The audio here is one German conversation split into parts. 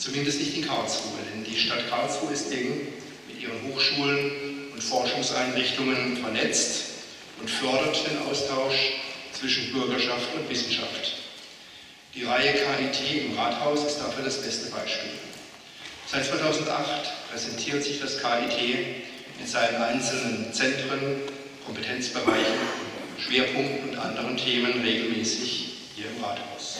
Zumindest nicht in Karlsruhe, denn die Stadt Karlsruhe ist eng mit ihren Hochschulen und Forschungseinrichtungen vernetzt und fördert den Austausch zwischen Bürgerschaft und Wissenschaft. Die Reihe KIT im Rathaus ist dafür das beste Beispiel. Seit 2008 präsentiert sich das KIT mit seinen einzelnen Zentren, Kompetenzbereichen, Schwerpunkten und anderen Themen regelmäßig hier im Rathaus.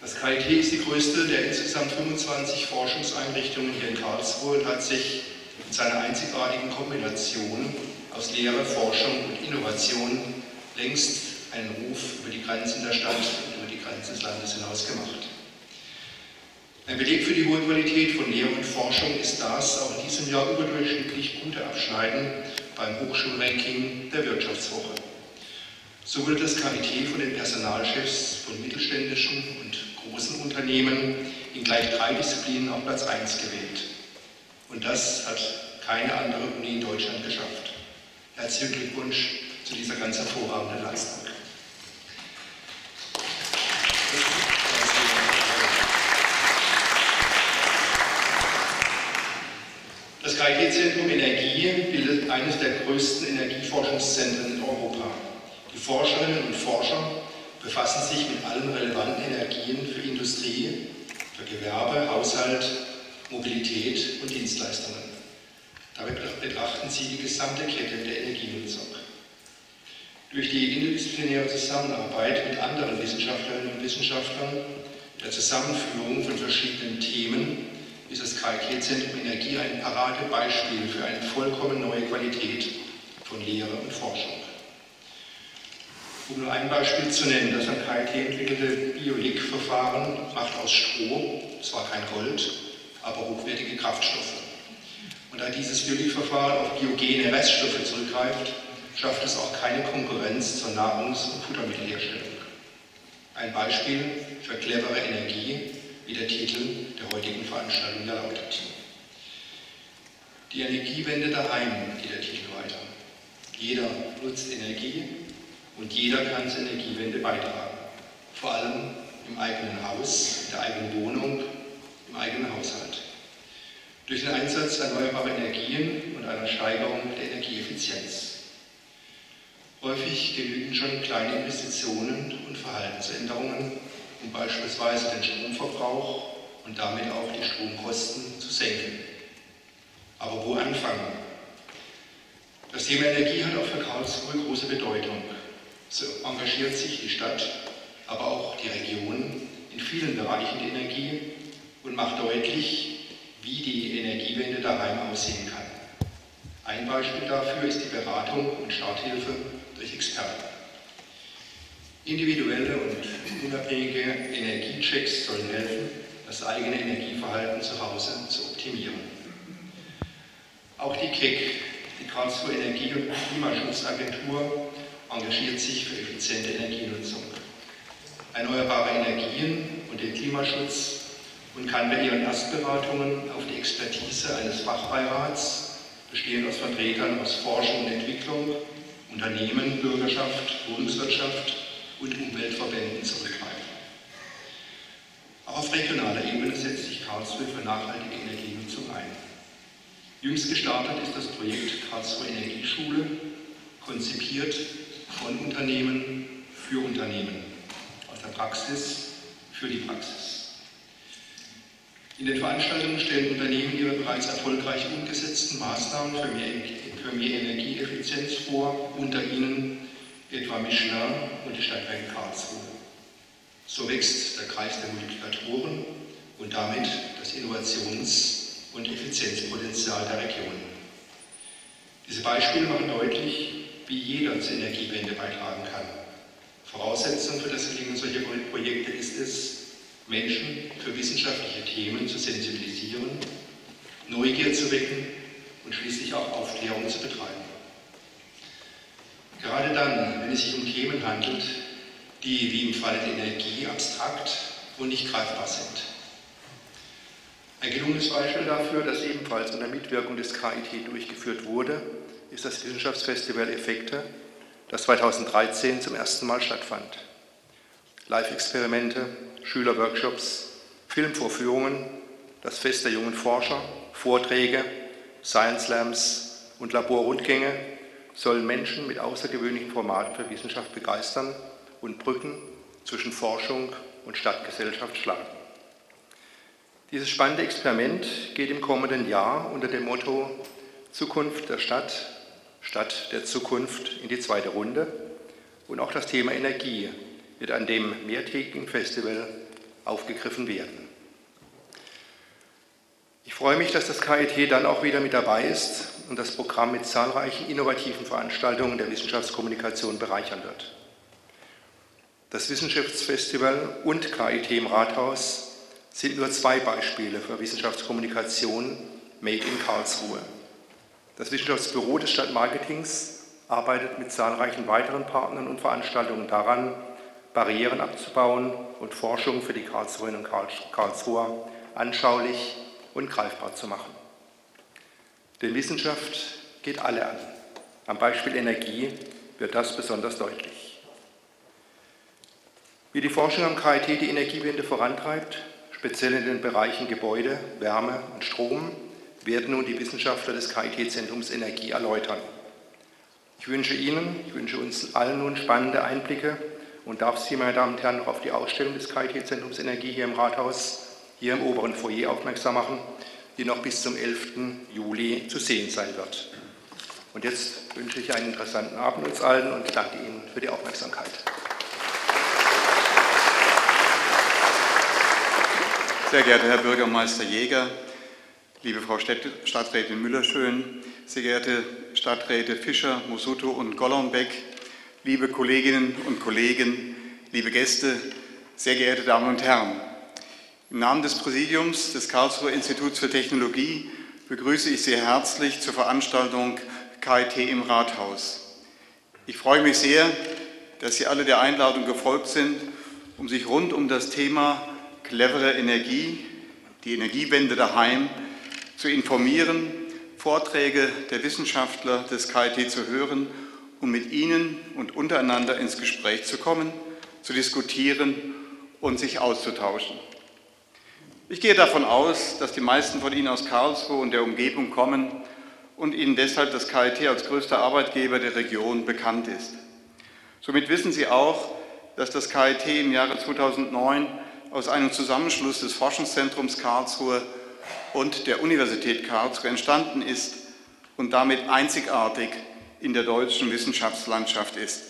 Das KIT ist die größte der insgesamt 25 Forschungseinrichtungen hier in Karlsruhe und hat sich mit seiner einzigartigen Kombination aus Lehre, Forschung und Innovation längst einen Ruf über die Grenzen der Stadt und über die Grenzen des Landes hinaus gemacht. Ein Beleg für die hohe Qualität von Lehre und Forschung ist das auch in diesem Jahr überdurchschnittlich gute Abschneiden beim Hochschulranking der Wirtschaftswoche. So wurde das KIT von den Personalchefs von mittelständischen und großen Unternehmen in gleich drei Disziplinen auf Platz 1 gewählt. Und das hat keine andere Uni in Deutschland geschafft. Herzlichen Glückwunsch zu dieser ganz hervorragenden Leistung. Das KIT-Zentrum Energie bildet eines der größten Energieforschungszentren in Europa. Die Forscherinnen und Forscher befassen sich mit allen relevanten Energien für Industrie, für Gewerbe, Haushalt, Mobilität und Dienstleistungen. Dabei betrachten sie die gesamte Kette der Energienutzung. Durch die interdisziplinäre Zusammenarbeit mit anderen Wissenschaftlerinnen und Wissenschaftlern, der Zusammenführung von verschiedenen Themen, ist das KIT-Zentrum Energie ein Paradebeispiel für eine vollkommen neue Qualität von Lehre und Forschung. Um nur ein Beispiel zu nennen, das am KIT entwickelte Biolik-Verfahren macht aus Stroh, zwar kein Gold, aber hochwertige Kraftstoffe. Und da dieses Biolik-Verfahren auf biogene Reststoffe zurückgreift, schafft es auch keine Konkurrenz zur Nahrungs- und Futtermittelherstellung. Ein Beispiel für clevere Energie, wie der Titel der heutigen Veranstaltung ja lautet. Die Energiewende daheim, geht der Titel weiter. Jeder nutzt Energie und jeder kann zur Energiewende beitragen. Vor allem im eigenen Haus, in der eigenen Wohnung, im eigenen Haushalt. Durch den Einsatz erneuerbarer Energien und einer Steigerung der Energieeffizienz. Häufig genügen schon kleine Investitionen und Verhaltensänderungen, um beispielsweise den Stromverbrauch und damit auch die Stromkosten zu senken. Aber wo anfangen? Das Thema Energie hat auch für Karlsruhe große Bedeutung. So engagiert sich die Stadt, aber auch die Region in vielen Bereichen der Energie und macht deutlich, wie die Energiewende daheim aussehen kann. Ein Beispiel dafür ist die Beratung und Starthilfe durch Experten. Individuelle und unabhängige Energiechecks sollen helfen, das eigene Energieverhalten zu Hause zu optimieren. Auch die KEC, die Karlsruhe Energie- und Klimaschutzagentur, engagiert sich für effiziente Energienutzung, erneuerbare Energien und den Klimaschutz und kann bei ihren Erstberatungen auf die Expertise eines Fachbeirats, bestehend aus Vertretern aus Forschung und Entwicklung, Unternehmen, Bürgerschaft, Wohnungswirtschaft und Umweltverbänden zurückgreifen. Auch auf regionaler Ebene setzt sich Karlsruhe für nachhaltige Energienutzung ein. Jüngst gestartet ist das Projekt Karlsruhe Energieschule, konzipiert von Unternehmen für Unternehmen, aus der Praxis für die Praxis. In den Veranstaltungen stellen Unternehmen ihre bereits erfolgreich umgesetzten Maßnahmen für mehr, für mehr Energieeffizienz vor, unter ihnen etwa Michelin und die Stadtwerke Karlsruhe. So wächst der Kreis der Multiplikatoren und damit das Innovations- und Effizienzpotenzial der Region. Diese Beispiele machen deutlich, wie jeder zur Energiewende beitragen kann. Voraussetzung für das Gelingen solcher Projekte ist es, Menschen für wissenschaftliche Themen zu sensibilisieren, Neugier zu wecken und schließlich auch Aufklärung zu betreiben. Gerade dann, wenn es sich um Themen handelt, die wie im Falle der Energie abstrakt und nicht greifbar sind. Ein gelungenes Beispiel dafür, das ebenfalls unter Mitwirkung des KIT durchgeführt wurde, ist das Wissenschaftsfestival Effekte, das 2013 zum ersten Mal stattfand. Live-Experimente, Schülerworkshops, Filmvorführungen, das Fest der jungen Forscher, Vorträge, Science Slams und Laborrundgänge sollen Menschen mit außergewöhnlichen Formaten für Wissenschaft begeistern und Brücken zwischen Forschung und Stadtgesellschaft schlagen. Dieses spannende Experiment geht im kommenden Jahr unter dem Motto Zukunft der Stadt, Stadt der Zukunft in die zweite Runde. Und auch das Thema Energie wird an dem mehrtägigen Festival aufgegriffen werden. Ich freue mich, dass das KIT dann auch wieder mit dabei ist und das Programm mit zahlreichen innovativen Veranstaltungen der Wissenschaftskommunikation bereichern wird. Das Wissenschaftsfestival und KIT im Rathaus sind nur zwei Beispiele für Wissenschaftskommunikation Made in Karlsruhe. Das Wissenschaftsbüro des Stadtmarketings arbeitet mit zahlreichen weiteren Partnern und Veranstaltungen daran, Barrieren abzubauen und Forschung für die Karlsruherinnen und Karlsruher anschaulich und greifbar zu machen. Denn Wissenschaft geht alle an. Am Beispiel Energie wird das besonders deutlich. Wie die Forschung am KIT die Energiewende vorantreibt, Speziell in den Bereichen Gebäude, Wärme und Strom werden nun die Wissenschaftler des KIT-Zentrums Energie erläutern. Ich wünsche Ihnen, ich wünsche uns allen nun spannende Einblicke und darf Sie, meine Damen und Herren, noch auf die Ausstellung des KIT-Zentrums Energie hier im Rathaus, hier im oberen Foyer aufmerksam machen, die noch bis zum 11. Juli zu sehen sein wird. Und jetzt wünsche ich einen interessanten Abend uns allen und danke Ihnen für die Aufmerksamkeit. Sehr geehrter Herr Bürgermeister Jäger, liebe Frau Stadträtin Müllerschön, sehr geehrte Stadträte Fischer, Musuto und Golombek, liebe Kolleginnen und Kollegen, liebe Gäste, sehr geehrte Damen und Herren. Im Namen des Präsidiums des Karlsruher Instituts für Technologie begrüße ich Sie herzlich zur Veranstaltung KIT im Rathaus. Ich freue mich sehr, dass Sie alle der Einladung gefolgt sind, um sich rund um das Thema clevere Energie, die Energiewende daheim, zu informieren, Vorträge der Wissenschaftler des KIT zu hören um mit ihnen und untereinander ins Gespräch zu kommen, zu diskutieren und sich auszutauschen. Ich gehe davon aus, dass die meisten von Ihnen aus Karlsruhe und der Umgebung kommen und Ihnen deshalb das KIT als größter Arbeitgeber der Region bekannt ist. Somit wissen Sie auch, dass das KIT im Jahre 2009 aus einem Zusammenschluss des Forschungszentrums Karlsruhe und der Universität Karlsruhe entstanden ist und damit einzigartig in der deutschen Wissenschaftslandschaft ist.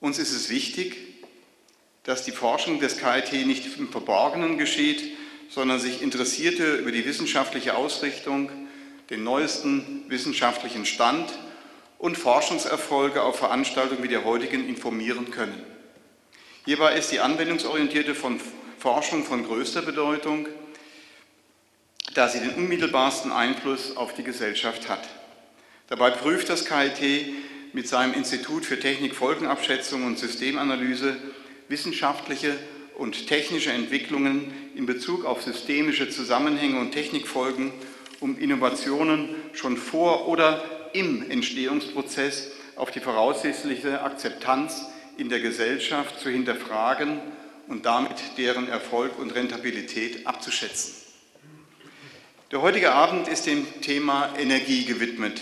Uns ist es wichtig, dass die Forschung des KIT nicht im Verborgenen geschieht, sondern sich Interessierte über die wissenschaftliche Ausrichtung, den neuesten wissenschaftlichen Stand und Forschungserfolge auf Veranstaltungen wie der heutigen informieren können. Hierbei ist die anwendungsorientierte Forschung von größter Bedeutung, da sie den unmittelbarsten Einfluss auf die Gesellschaft hat. Dabei prüft das KIT mit seinem Institut für Technik, Folgenabschätzung und Systemanalyse wissenschaftliche und technische Entwicklungen in Bezug auf systemische Zusammenhänge und Technikfolgen, um Innovationen schon vor oder im Entstehungsprozess auf die voraussichtliche Akzeptanz in der Gesellschaft zu hinterfragen und damit deren Erfolg und Rentabilität abzuschätzen. Der heutige Abend ist dem Thema Energie gewidmet,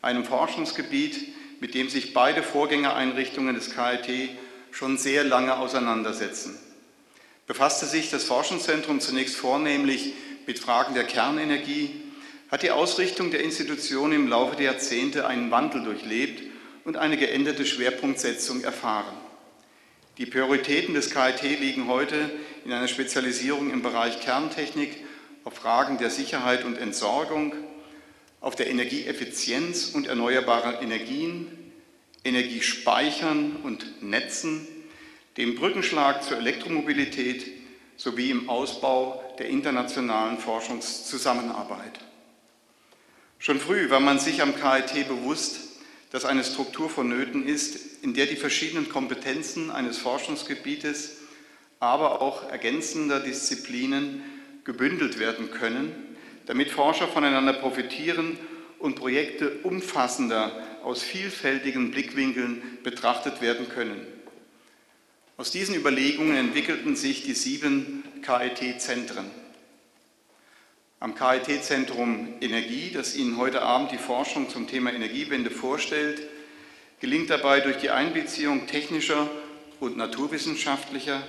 einem Forschungsgebiet, mit dem sich beide Vorgängereinrichtungen des KIT schon sehr lange auseinandersetzen. Befasste sich das Forschungszentrum zunächst vornehmlich mit Fragen der Kernenergie, hat die Ausrichtung der Institution im Laufe der Jahrzehnte einen Wandel durchlebt und eine geänderte Schwerpunktsetzung erfahren. Die Prioritäten des KIT liegen heute in einer Spezialisierung im Bereich Kerntechnik auf Fragen der Sicherheit und Entsorgung, auf der Energieeffizienz und erneuerbaren Energien, Energiespeichern und Netzen, dem Brückenschlag zur Elektromobilität sowie im Ausbau der internationalen Forschungszusammenarbeit. Schon früh war man sich am KIT bewusst, dass eine Struktur vonnöten ist, in der die verschiedenen Kompetenzen eines Forschungsgebietes, aber auch ergänzender Disziplinen gebündelt werden können, damit Forscher voneinander profitieren und Projekte umfassender aus vielfältigen Blickwinkeln betrachtet werden können. Aus diesen Überlegungen entwickelten sich die sieben KIT-Zentren. Am KIT-Zentrum Energie, das Ihnen heute Abend die Forschung zum Thema Energiewende vorstellt, gelingt dabei durch die Einbeziehung technischer und naturwissenschaftlicher,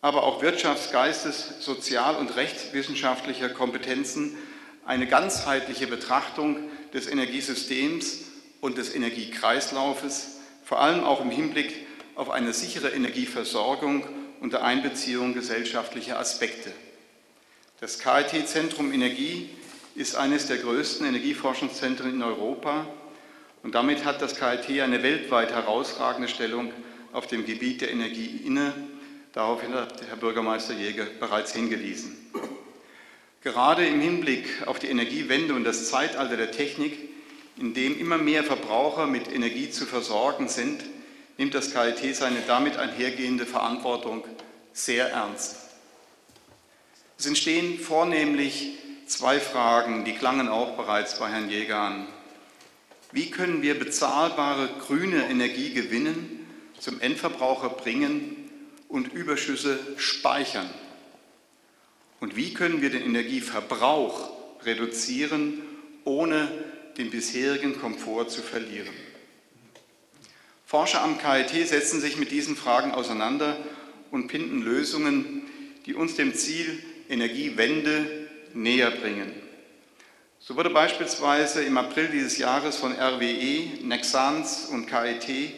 aber auch Wirtschafts-, Geistes-, Sozial- und Rechtswissenschaftlicher Kompetenzen eine ganzheitliche Betrachtung des Energiesystems und des Energiekreislaufes, vor allem auch im Hinblick auf eine sichere Energieversorgung unter Einbeziehung gesellschaftlicher Aspekte. Das KIT-Zentrum Energie ist eines der größten Energieforschungszentren in Europa und damit hat das KIT eine weltweit herausragende Stellung auf dem Gebiet der Energie inne. Daraufhin hat Herr Bürgermeister Jäger bereits hingewiesen. Gerade im Hinblick auf die Energiewende und das Zeitalter der Technik, in dem immer mehr Verbraucher mit Energie zu versorgen sind, nimmt das KIT seine damit einhergehende Verantwortung sehr ernst. Es entstehen vornehmlich zwei Fragen, die klangen auch bereits bei Herrn Jäger an. Wie können wir bezahlbare grüne Energie gewinnen, zum Endverbraucher bringen und Überschüsse speichern? Und wie können wir den Energieverbrauch reduzieren, ohne den bisherigen Komfort zu verlieren? Forscher am KIT setzen sich mit diesen Fragen auseinander und finden Lösungen, die uns dem Ziel Energiewende näher bringen. So wurde beispielsweise im April dieses Jahres von RWE, Nexans und KIT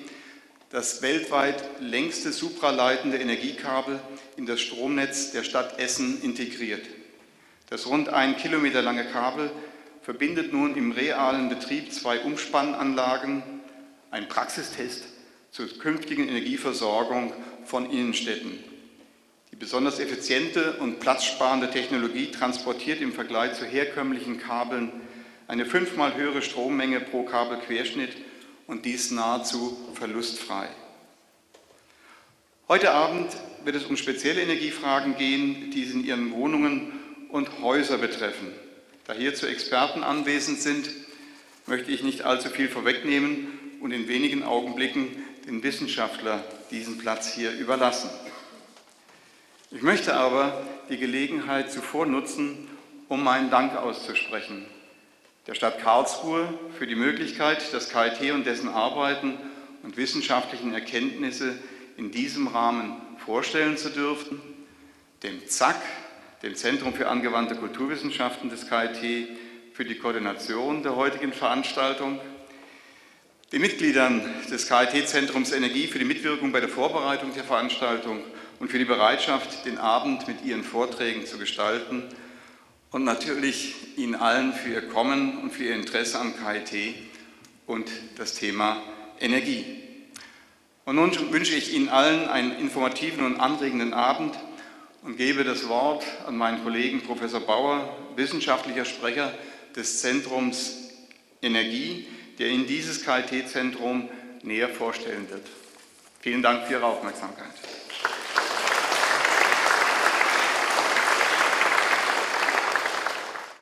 das weltweit längste supraleitende Energiekabel in das Stromnetz der Stadt Essen integriert. Das rund ein Kilometer lange Kabel verbindet nun im realen Betrieb zwei Umspannanlagen, ein Praxistest zur künftigen Energieversorgung von Innenstädten. Die besonders effiziente und platzsparende Technologie transportiert im Vergleich zu herkömmlichen Kabeln eine fünfmal höhere Strommenge pro Kabelquerschnitt und dies nahezu verlustfrei. Heute Abend wird es um spezielle Energiefragen gehen, die Sie in Ihren Wohnungen und Häuser betreffen. Da hierzu Experten anwesend sind, möchte ich nicht allzu viel vorwegnehmen und in wenigen Augenblicken den Wissenschaftler diesen Platz hier überlassen. Ich möchte aber die Gelegenheit zuvor nutzen, um meinen Dank auszusprechen der Stadt Karlsruhe für die Möglichkeit, das KIT und dessen Arbeiten und wissenschaftlichen Erkenntnisse in diesem Rahmen vorstellen zu dürfen, dem ZAK, dem Zentrum für angewandte Kulturwissenschaften des KIT, für die Koordination der heutigen Veranstaltung, den Mitgliedern des KIT-Zentrums Energie für die Mitwirkung bei der Vorbereitung der Veranstaltung und für die Bereitschaft, den Abend mit ihren Vorträgen zu gestalten und natürlich Ihnen allen für Ihr Kommen und für Ihr Interesse am KIT und das Thema Energie. Und nun wünsche ich Ihnen allen einen informativen und anregenden Abend und gebe das Wort an meinen Kollegen Professor Bauer, wissenschaftlicher Sprecher des Zentrums Energie, der Ihnen dieses KIT-Zentrum näher vorstellen wird. Vielen Dank für Ihre Aufmerksamkeit.